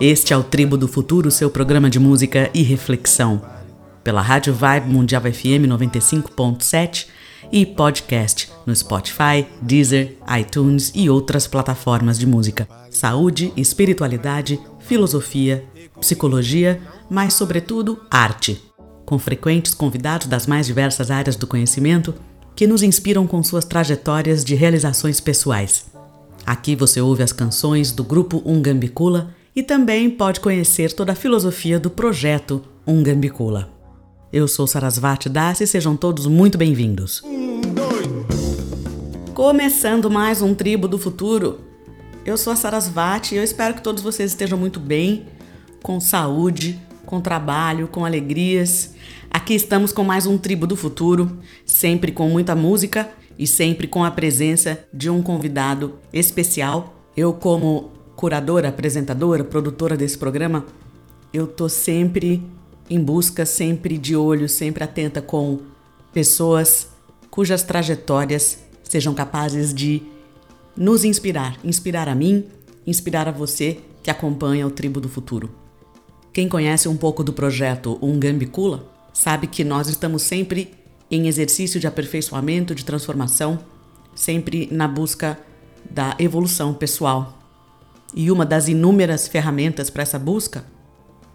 Este é o Tribo do Futuro, seu programa de música e reflexão. Pela Rádio Vibe Mundial FM 95.7 e podcast no Spotify, Deezer, iTunes e outras plataformas de música. Saúde, espiritualidade, filosofia, psicologia, mas, sobretudo, arte. Com frequentes convidados das mais diversas áreas do conhecimento que nos inspiram com suas trajetórias de realizações pessoais. Aqui você ouve as canções do grupo Ungambicula e também pode conhecer toda a filosofia do projeto Ungambicula. Eu sou Sarasvati Das e sejam todos muito bem-vindos. Começando mais um Tribo do Futuro. Eu sou a Sarasvati e eu espero que todos vocês estejam muito bem, com saúde, com trabalho, com alegrias. Aqui estamos com mais um Tribo do Futuro, sempre com muita música e sempre com a presença de um convidado especial. Eu, como curadora, apresentadora, produtora desse programa, eu tô sempre em busca, sempre de olho, sempre atenta com pessoas cujas trajetórias sejam capazes de nos inspirar, inspirar a mim, inspirar a você que acompanha o Tribo do Futuro. Quem conhece um pouco do projeto Ungambicula sabe que nós estamos sempre em exercício de aperfeiçoamento, de transformação, sempre na busca da evolução pessoal. E uma das inúmeras ferramentas para essa busca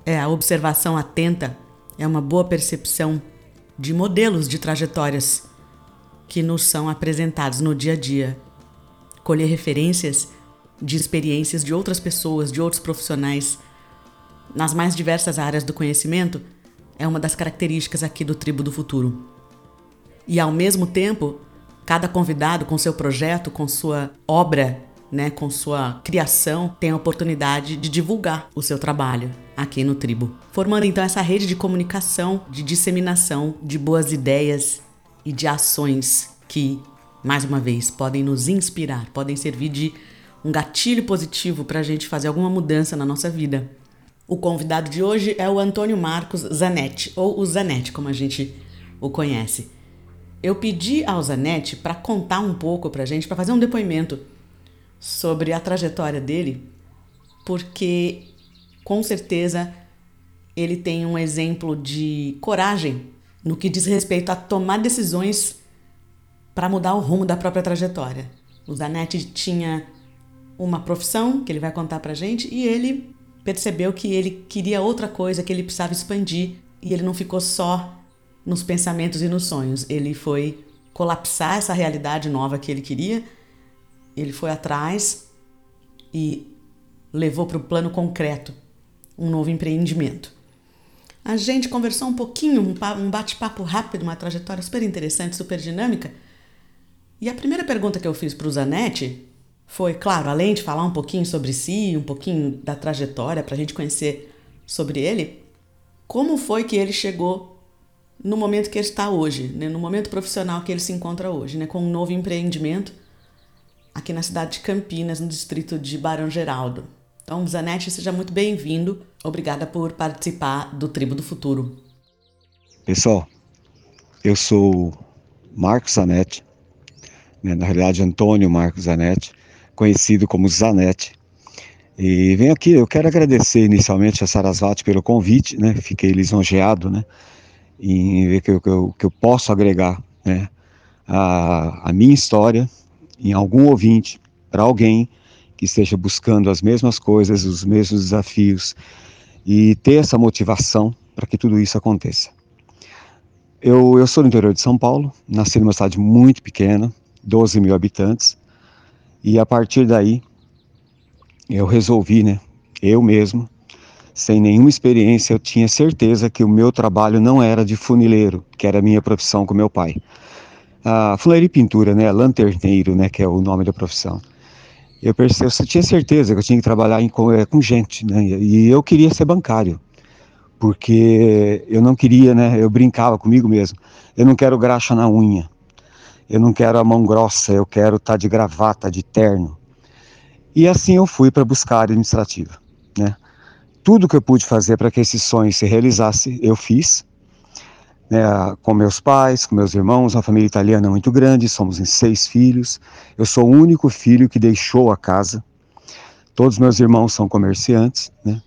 é a observação atenta, é uma boa percepção de modelos de trajetórias que nos são apresentados no dia a dia. Colher referências de experiências de outras pessoas, de outros profissionais, nas mais diversas áreas do conhecimento, é uma das características aqui do Tribo do Futuro. E ao mesmo tempo, cada convidado com seu projeto, com sua obra, né, com sua criação, tem a oportunidade de divulgar o seu trabalho aqui no Tribo, formando então essa rede de comunicação, de disseminação de boas ideias e de ações que, mais uma vez, podem nos inspirar, podem servir de um gatilho positivo para a gente fazer alguma mudança na nossa vida. O convidado de hoje é o Antônio Marcos Zanetti, ou o Zanetti, como a gente o conhece. Eu pedi ao Zanetti para contar um pouco para a gente, para fazer um depoimento sobre a trajetória dele, porque com certeza ele tem um exemplo de coragem no que diz respeito a tomar decisões para mudar o rumo da própria trajetória. O Zanetti tinha uma profissão que ele vai contar para gente e ele percebeu que ele queria outra coisa, que ele precisava expandir e ele não ficou só nos pensamentos e nos sonhos. Ele foi colapsar essa realidade nova que ele queria. Ele foi atrás e levou para o plano concreto um novo empreendimento. A gente conversou um pouquinho, um bate-papo rápido, uma trajetória super interessante, super dinâmica. E a primeira pergunta que eu fiz para o Zanetti foi, claro, além de falar um pouquinho sobre si, um pouquinho da trajetória para a gente conhecer sobre ele, como foi que ele chegou no momento que ele está hoje, né? no momento profissional que ele se encontra hoje, né? com um novo empreendimento aqui na cidade de Campinas, no distrito de Barão Geraldo. Então, Zanetti, seja muito bem-vindo. Obrigada por participar do Tribo do Futuro. Pessoal, eu sou Marcos Zanetti, né, na realidade Antônio Marcos Zanetti, conhecido como Zanetti. E venho aqui, eu quero agradecer inicialmente a Sarasvati pelo convite, né? Fiquei lisonjeado, né? Em ver que eu, que eu, que eu posso agregar, né? A, a minha história em algum ouvinte, para alguém que esteja buscando as mesmas coisas, os mesmos desafios e ter essa motivação para que tudo isso aconteça. Eu, eu sou do interior de São Paulo, nasci numa cidade muito pequena, 12 mil habitantes, e a partir daí eu resolvi, né, eu mesmo, sem nenhuma experiência, eu tinha certeza que o meu trabalho não era de funileiro, que era a minha profissão com meu pai. A funilaria e pintura, né, lanterneiro, né, que é o nome da profissão eu percebi, eu tinha certeza que eu tinha que trabalhar em, com, é, com gente, né? E eu queria ser bancário, porque eu não queria, né? Eu brincava comigo mesmo. Eu não quero graxa na unha, eu não quero a mão grossa, eu quero estar tá de gravata, de terno. E assim eu fui para buscar a administrativa, né? Tudo que eu pude fazer para que esse sonho se realizasse, eu fiz né, com meus pais, com meus irmãos, uma família italiana muito grande, somos em seis filhos. Eu sou o único filho que deixou a casa. Todos meus irmãos são comerciantes, né?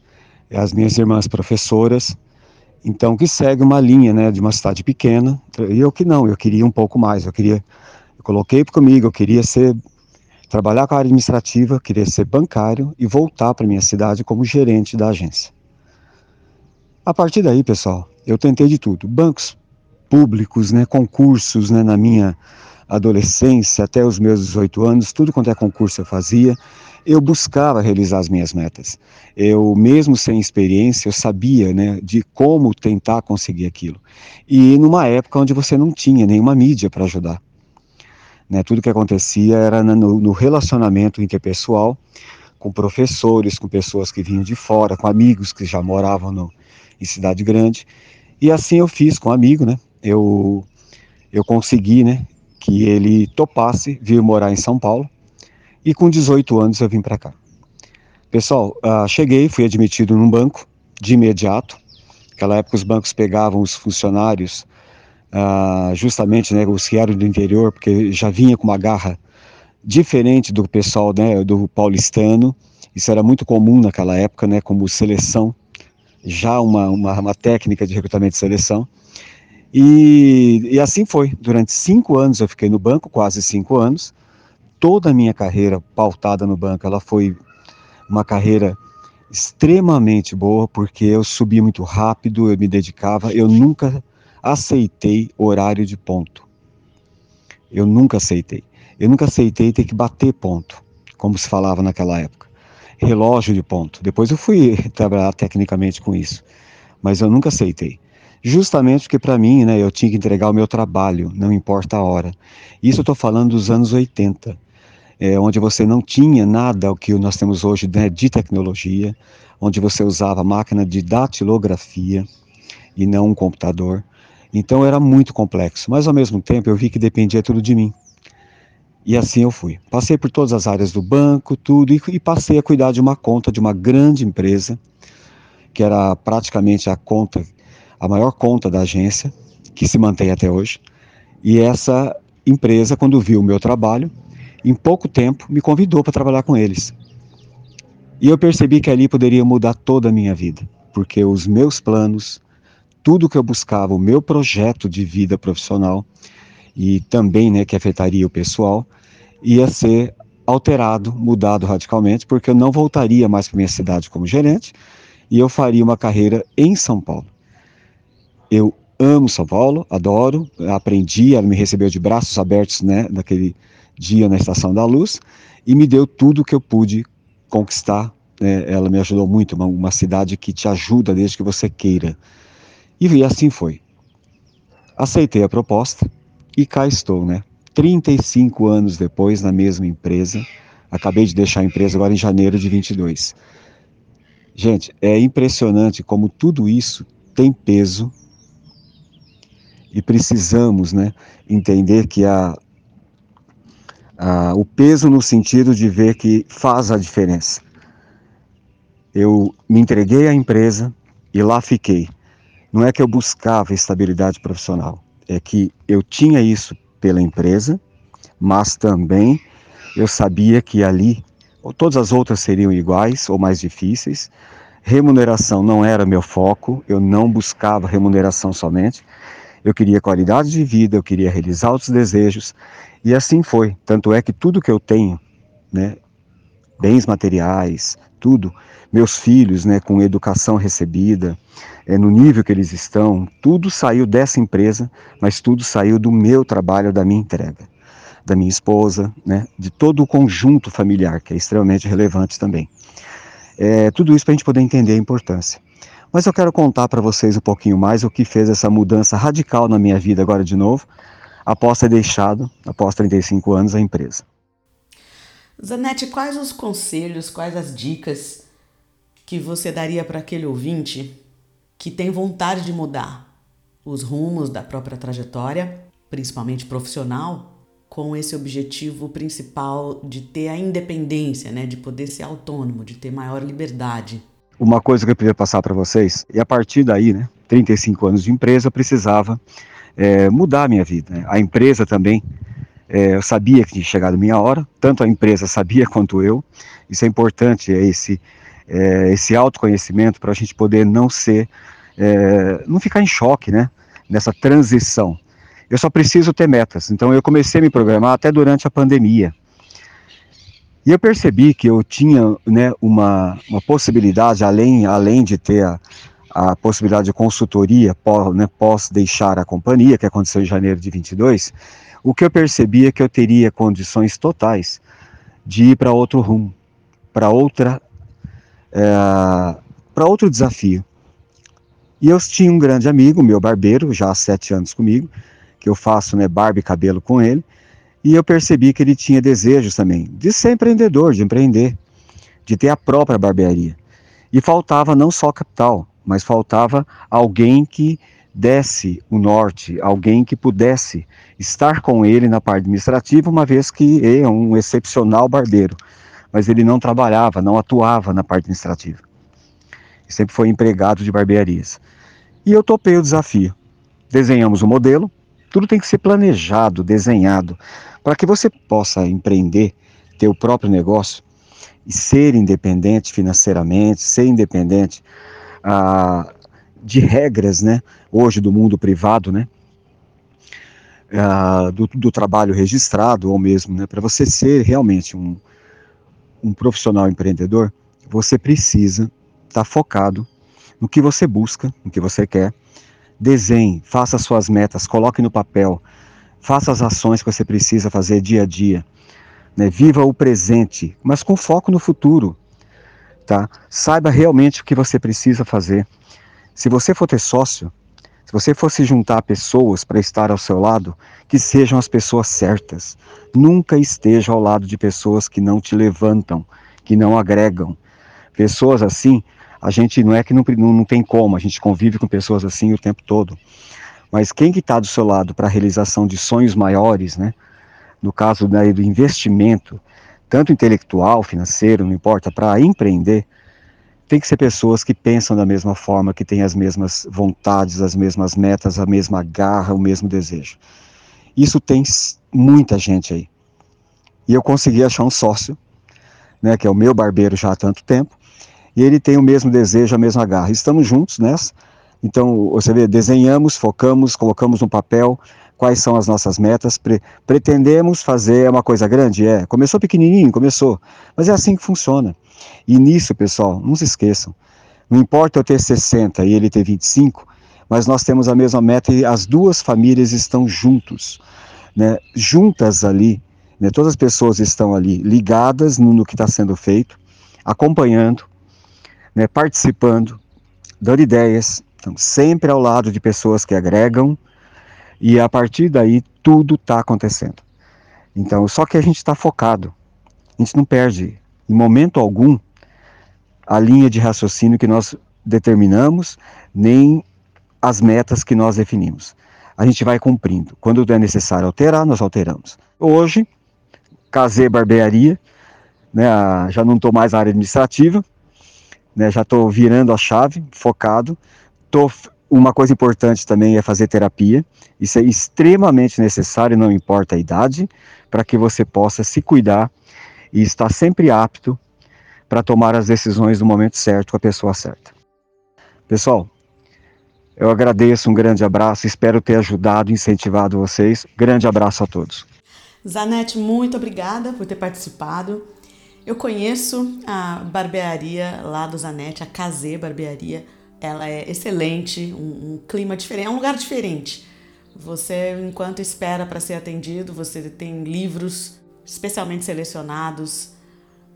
As minhas irmãs professoras, então que segue uma linha, né, de uma cidade pequena. E eu que não, eu queria um pouco mais. Eu queria, eu coloquei comigo, eu queria ser trabalhar com a área administrativa, queria ser bancário e voltar para minha cidade como gerente da agência. A partir daí, pessoal, eu tentei de tudo, bancos públicos, né, concursos, né, na minha adolescência até os meus 18 anos, tudo quanto é concurso eu fazia, eu buscava realizar as minhas metas. Eu, mesmo sem experiência, eu sabia né, de como tentar conseguir aquilo. E numa época onde você não tinha nenhuma mídia para ajudar. Né, tudo que acontecia era no, no relacionamento interpessoal, com professores, com pessoas que vinham de fora, com amigos que já moravam no, em cidade grande. E assim eu fiz com um amigo, né? Eu, eu consegui, né, que ele topasse vir morar em São Paulo e com 18 anos eu vim para cá. Pessoal, uh, cheguei, fui admitido num banco de imediato. Naquela época os bancos pegavam os funcionários, uh, justamente né, os que eram do interior, porque já vinha com uma garra diferente do pessoal né, do paulistano. Isso era muito comum naquela época, né, como seleção, já uma, uma, uma técnica de recrutamento de seleção. E, e assim foi. Durante cinco anos eu fiquei no banco, quase cinco anos. Toda a minha carreira pautada no banco, ela foi uma carreira extremamente boa, porque eu subi muito rápido, eu me dedicava, eu nunca aceitei horário de ponto. Eu nunca aceitei. Eu nunca aceitei ter que bater ponto, como se falava naquela época. Relógio de ponto. Depois eu fui trabalhar tecnicamente com isso, mas eu nunca aceitei justamente porque para mim, né, eu tinha que entregar o meu trabalho, não importa a hora. Isso eu estou falando dos anos 80, é, onde você não tinha nada o que nós temos hoje né, de tecnologia, onde você usava máquina de datilografia e não um computador. Então era muito complexo, mas ao mesmo tempo eu vi que dependia tudo de mim. E assim eu fui. Passei por todas as áreas do banco, tudo, e, e passei a cuidar de uma conta de uma grande empresa, que era praticamente a conta a maior conta da agência, que se mantém até hoje. E essa empresa, quando viu o meu trabalho, em pouco tempo me convidou para trabalhar com eles. E eu percebi que ali poderia mudar toda a minha vida, porque os meus planos, tudo que eu buscava, o meu projeto de vida profissional e também, né, que afetaria o pessoal, ia ser alterado, mudado radicalmente, porque eu não voltaria mais para minha cidade como gerente e eu faria uma carreira em São Paulo. Eu amo São Paulo, adoro, aprendi, ela me recebeu de braços abertos, né, naquele dia na Estação da Luz, e me deu tudo que eu pude conquistar. Né, ela me ajudou muito, uma, uma, cidade que te ajuda desde que você queira. E, assim foi. Aceitei a proposta e cá estou, né? 35 anos depois, na mesma empresa. Acabei de deixar a empresa agora em janeiro de 22. Gente, é impressionante como tudo isso tem peso e precisamos né, entender que a, o peso no sentido de ver que faz a diferença. Eu me entreguei à empresa e lá fiquei. Não é que eu buscava estabilidade profissional, é que eu tinha isso pela empresa, mas também eu sabia que ali todas as outras seriam iguais ou mais difíceis. Remuneração não era meu foco, eu não buscava remuneração somente, eu queria qualidade de vida, eu queria realizar outros desejos, e assim foi. Tanto é que tudo que eu tenho, né, bens materiais, tudo, meus filhos, né, com educação recebida, é, no nível que eles estão, tudo saiu dessa empresa, mas tudo saiu do meu trabalho, da minha entrega, da minha esposa, né, de todo o conjunto familiar, que é extremamente relevante também. É, tudo isso para a gente poder entender a importância. Mas eu quero contar para vocês um pouquinho mais o que fez essa mudança radical na minha vida agora de novo, após ter deixado, após 35 anos, a empresa. Zanete, quais os conselhos, quais as dicas que você daria para aquele ouvinte que tem vontade de mudar os rumos da própria trajetória, principalmente profissional, com esse objetivo principal de ter a independência, né, de poder ser autônomo, de ter maior liberdade? uma coisa que eu queria passar para vocês, e a partir daí, né, 35 anos de empresa, eu precisava é, mudar a minha vida. Né? A empresa também É, eu sabia que tinha chegado minha hora, tanto a empresa sabia quanto eu. Isso é importante, é esse, é, esse autoconhecimento para a gente poder não ser, é, não ficar em choque, né? Nessa transição. Eu só preciso ter metas. Então eu comecei a me programar até durante a pandemia. E eu percebi que eu tinha né, uma, uma possibilidade, além, além de ter a, a possibilidade de consultoria pós, né, pós deixar a companhia, que aconteceu em janeiro de 22, o que eu percebi é que eu teria condições totais de ir para outro rumo, para outra, é, para outro desafio. E eu tinha um grande amigo, meu barbeiro, já há sete anos comigo, que eu faço né, barba e cabelo com ele, e eu percebi que ele tinha desejos também de ser empreendedor, de empreender, de ter a própria barbearia. E faltava não só capital, mas faltava alguém que desse o norte, alguém que pudesse estar com ele na parte administrativa, uma vez que é um excepcional barbeiro, mas ele não trabalhava, não atuava na parte administrativa. Sempre foi empregado de barbearias. E eu topei o desafio. Desenhamos o modelo, tudo tem que ser planejado, desenhado, para que você possa empreender, ter o próprio negócio e ser independente financeiramente, ser independente ah, de regras, né? Hoje do mundo privado, né? Ah, do, do, trabalho registrado ou mesmo, né? Para você ser realmente um, um profissional empreendedor, você precisa estar tá focado no que você busca, no que você quer, Desenhe, faça suas metas, coloque no papel, faça as ações que você precisa fazer dia a dia. Né? Viva o presente, mas com foco no futuro. Tá? Saiba realmente o que você precisa fazer. Se você for ter sócio, se você for se juntar pessoas para estar ao seu lado, que sejam as pessoas certas. Nunca esteja ao lado de pessoas que não te levantam, que não agregam. Pessoas assim a gente não é que não, não, não tem como, a gente convive com pessoas assim o tempo todo. Mas quem que está do seu lado para a realização de sonhos maiores, né? No caso né, do investimento, tanto intelectual, financeiro, não importa, para empreender, tem que ser pessoas que pensam da mesma forma, que têm as mesmas vontades, as mesmas metas, a mesma garra, o mesmo desejo. Isso tem muita gente aí. E eu consegui achar um sócio, né, que é o meu barbeiro já há tanto tempo, e ele tem o mesmo desejo, a mesma garra. Estamos juntos nessa. Então, você vê, desenhamos, focamos, colocamos no papel quais são as nossas metas. Pre pretendemos fazer uma coisa grande? É. Começou pequenininho, começou. Mas é assim que funciona. E nisso, pessoal, não se esqueçam. Não importa eu ter 60 e ele ter 25, mas nós temos a mesma meta e as duas famílias estão juntos, né? juntas ali. Né? Todas as pessoas estão ali ligadas no, no que está sendo feito, acompanhando, né, participando, dando ideias, então, sempre ao lado de pessoas que agregam, e a partir daí tudo está acontecendo. Então, só que a gente está focado, a gente não perde em momento algum a linha de raciocínio que nós determinamos, nem as metas que nós definimos. A gente vai cumprindo. Quando é necessário alterar, nós alteramos. Hoje, casei barbearia, né, já não estou mais na área administrativa, né? Já estou virando a chave, focado. Tô, uma coisa importante também é fazer terapia. Isso é extremamente necessário, não importa a idade, para que você possa se cuidar e estar sempre apto para tomar as decisões no momento certo com a pessoa certa. Pessoal, eu agradeço, um grande abraço, espero ter ajudado, incentivado vocês. Grande abraço a todos. Zanete, muito obrigada por ter participado. Eu conheço a barbearia lá do Zanetti, a Casê Barbearia. Ela é excelente, um, um clima diferente, é um lugar diferente. Você, enquanto espera para ser atendido, você tem livros especialmente selecionados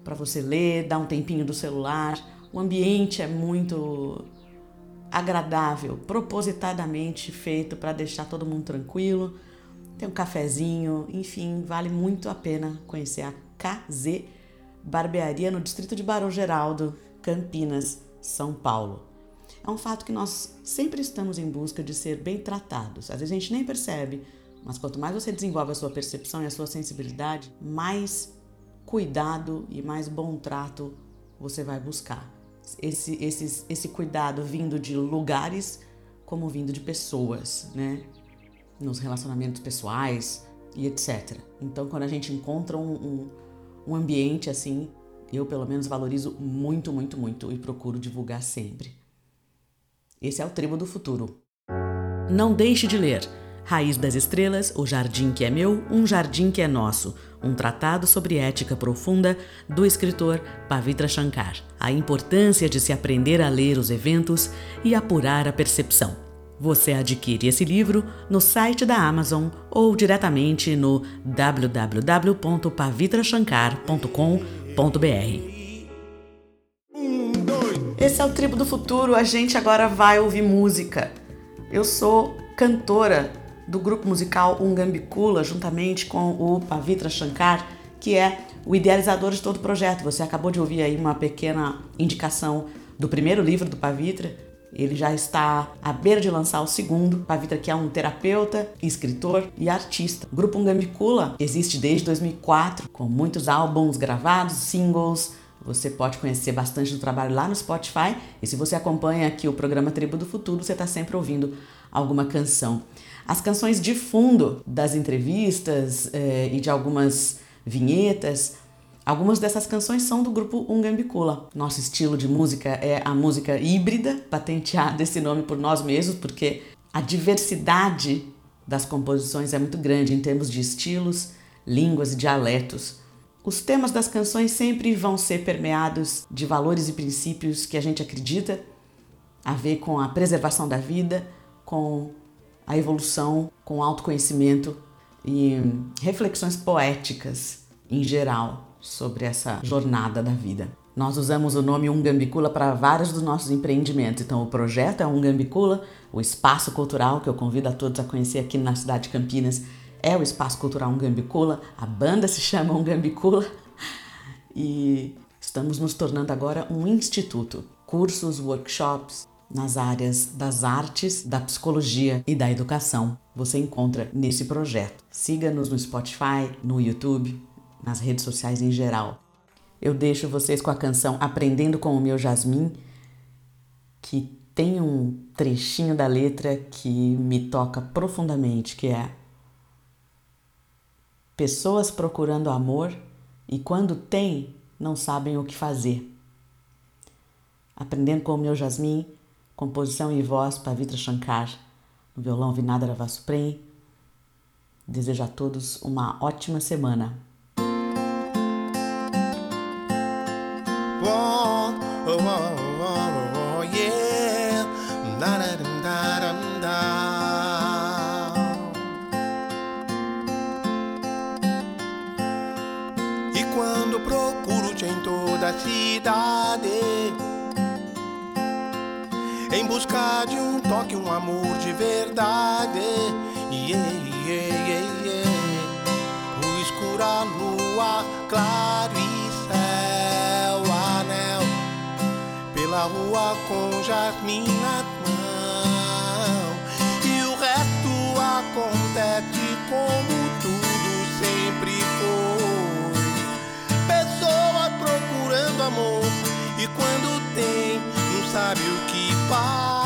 para você ler, dar um tempinho do celular. O ambiente é muito agradável, propositadamente feito para deixar todo mundo tranquilo. Tem um cafezinho, enfim, vale muito a pena conhecer a KZ barbearia no distrito de Barão Geraldo, Campinas, São Paulo. É um fato que nós sempre estamos em busca de ser bem tratados. Às vezes a gente nem percebe, mas quanto mais você desenvolve a sua percepção e a sua sensibilidade, mais cuidado e mais bom trato você vai buscar. Esse, esse, esse cuidado vindo de lugares como vindo de pessoas, né? Nos relacionamentos pessoais, e etc. Então, quando a gente encontra um, um, um ambiente assim, eu pelo menos valorizo muito, muito, muito e procuro divulgar sempre. Esse é o Tribo do Futuro. Não deixe de ler Raiz das Estrelas, O Jardim que é Meu, Um Jardim que é Nosso, um tratado sobre ética profunda do escritor Pavitra Shankar. A importância de se aprender a ler os eventos e apurar a percepção. Você adquire esse livro no site da Amazon ou diretamente no www.pavitrashankar.com.br. Esse é o Tribo do Futuro, a gente agora vai ouvir música. Eu sou cantora do grupo musical Ungambicula, juntamente com o Pavitra Shankar, que é o idealizador de todo o projeto. Você acabou de ouvir aí uma pequena indicação do primeiro livro do Pavitra. Ele já está à beira de lançar o segundo. Pavitra, que é um terapeuta, escritor e artista. O grupo Ungambicula existe desde 2004, com muitos álbuns gravados, singles, você pode conhecer bastante do trabalho lá no Spotify e se você acompanha aqui o programa Tribo do Futuro, você está sempre ouvindo alguma canção. As canções de fundo das entrevistas eh, e de algumas vinhetas, algumas dessas canções são do grupo Ungambicula. Nosso estilo de música é a música híbrida, patenteada esse nome por nós mesmos, porque a diversidade das composições é muito grande em termos de estilos, línguas e dialetos. Os temas das canções sempre vão ser permeados de valores e princípios que a gente acredita, a ver com a preservação da vida, com a evolução com autoconhecimento e reflexões poéticas em geral sobre essa jornada da vida. Nós usamos o nome Ungambicula para vários dos nossos empreendimentos. Então, o projeto é Ungambicula, o espaço cultural que eu convido a todos a conhecer aqui na cidade de Campinas é o espaço cultural Ungambicula. A banda se chama Ungambicula e estamos nos tornando agora um instituto. Cursos, workshops, nas áreas das artes, da psicologia e da educação. Você encontra nesse projeto. Siga-nos no Spotify, no YouTube, nas redes sociais em geral. Eu deixo vocês com a canção Aprendendo com o Meu Jasmim, que tem um trechinho da letra que me toca profundamente, que é Pessoas procurando amor e quando tem, não sabem o que fazer. Aprendendo com o meu Jasmim, Composição e voz Pavitra Shankar. No violão Vinada Ravasuprem. Desejo a todos uma ótima semana. E em toda a cidade em busca de um toque, um amor de verdade. Yeah, yeah, yeah, yeah. O escuro, a lua, claro e céu, anel. Pela rua com jasmim na mão. E o resto acontece como amor. E quando tem, não sabe o que bater.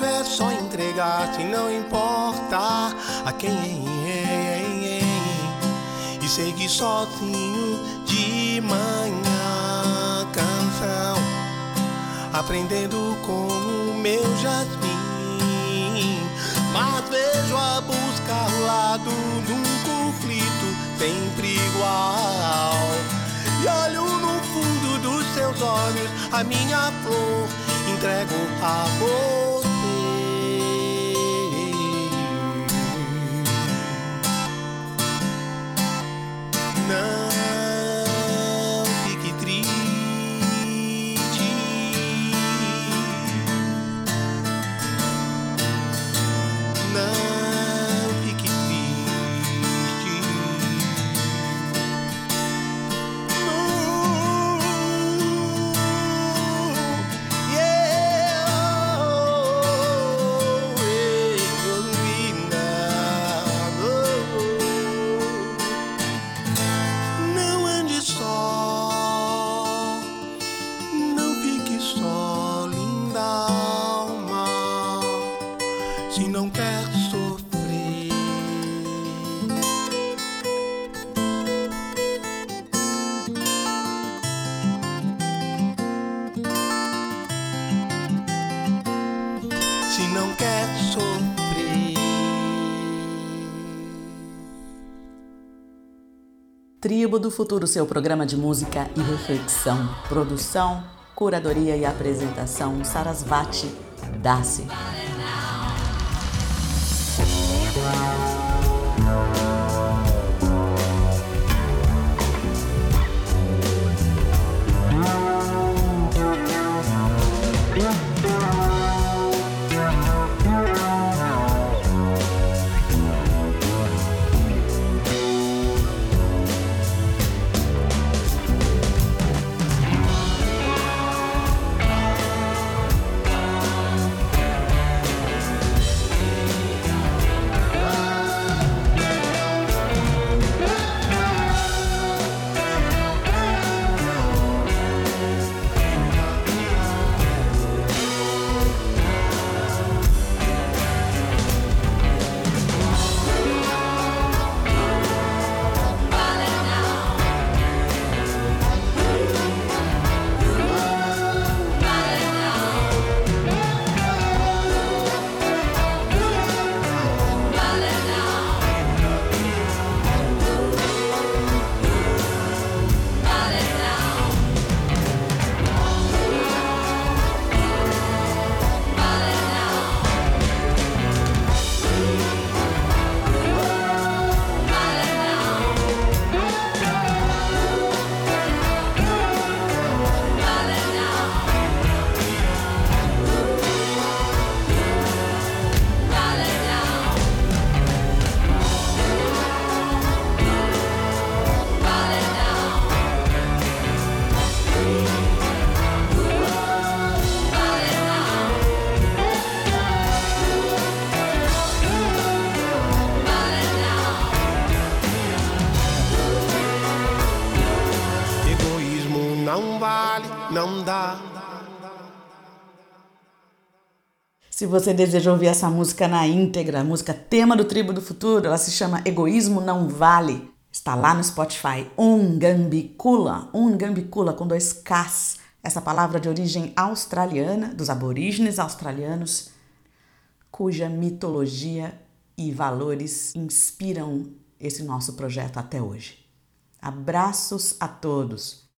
Fácil é só entregar, se não importa a quem e seguir sozinho de manhã canção, aprendendo com o meu jasmim. Mas vejo a buscar lado num conflito sempre igual. E olho no fundo dos seus olhos, a minha flor entrego a Tribo do Futuro, seu programa de música e reflexão. Produção, curadoria e apresentação, Sarasvati Dasi. Se você deseja ouvir essa música na íntegra, a música tema do Tribo do Futuro, ela se chama Egoísmo Não Vale. Está lá no Spotify. Ungambicula, Ungambicula com dois Ks. Essa palavra de origem australiana, dos aborígenes australianos, cuja mitologia e valores inspiram esse nosso projeto até hoje. Abraços a todos.